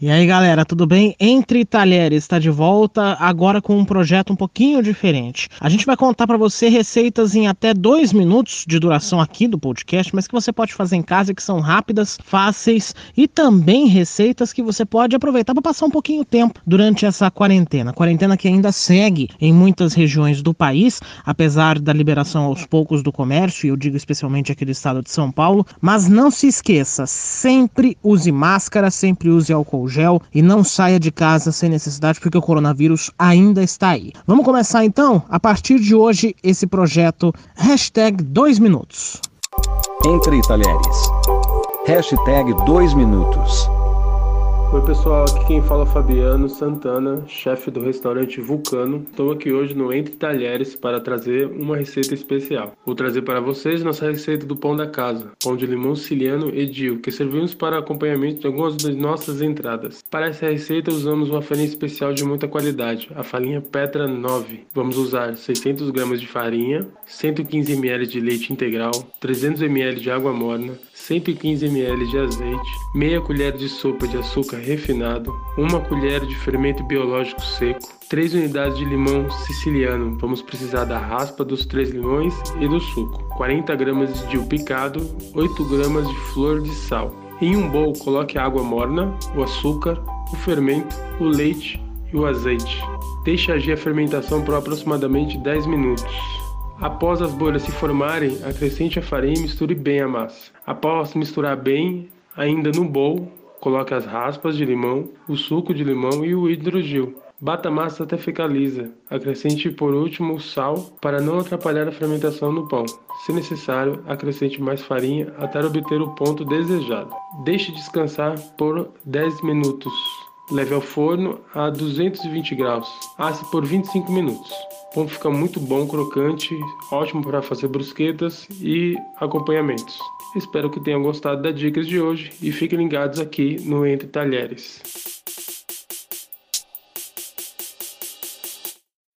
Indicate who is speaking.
Speaker 1: E aí, galera, tudo bem? Entre Talheres está de volta, agora com um projeto um pouquinho diferente. A gente vai contar para você receitas em até dois minutos de duração aqui do podcast, mas que você pode fazer em casa, que são rápidas, fáceis e também receitas que você pode aproveitar para passar um pouquinho tempo durante essa quarentena. Quarentena que ainda segue em muitas regiões do país, apesar da liberação aos poucos do comércio, e eu digo especialmente aqui do estado de São Paulo. Mas não se esqueça, sempre use máscara, sempre use álcool gel e não saia de casa sem necessidade, porque o coronavírus ainda está aí. Vamos começar então, a partir de hoje, esse projeto Hashtag 2 Minutos.
Speaker 2: Entre Talheres. Hashtag 2 Minutos.
Speaker 3: Oi pessoal, aqui quem fala é Fabiano Santana, chefe do restaurante Vulcano. Estou aqui hoje no Entre Talheres para trazer uma receita especial. Vou trazer para vocês nossa receita do pão da casa, pão de limão siciliano Edil, que servimos para acompanhamento de algumas das nossas entradas. Para essa receita usamos uma farinha especial de muita qualidade, a farinha Petra 9. Vamos usar 600 gramas de farinha, 115 ml de leite integral, 300 ml de água morna, 115 ml de azeite, meia colher de sopa de açúcar refinado, uma colher de fermento biológico seco, 3 unidades de limão siciliano. Vamos precisar da raspa dos 3 limões e do suco, 40 gramas de dill picado, 8 gramas de flor de sal. Em um bowl, coloque a água morna, o açúcar, o fermento, o leite e o azeite. Deixe agir a fermentação por aproximadamente 10 minutos. Após as bolhas se formarem, acrescente a farinha e misture bem a massa. Após misturar bem, ainda no bowl, coloque as raspas de limão, o suco de limão e o hidrogel. Bata a massa até ficar lisa. Acrescente por último o sal para não atrapalhar a fermentação no pão. Se necessário, acrescente mais farinha até obter o ponto desejado. Deixe descansar por 10 minutos. Leve ao forno a 220 graus. Asse por 25 minutos. O pão fica muito bom, crocante, ótimo para fazer brusquetas e acompanhamentos. Espero que tenham gostado das dicas de hoje e fiquem ligados aqui no Entre Talheres.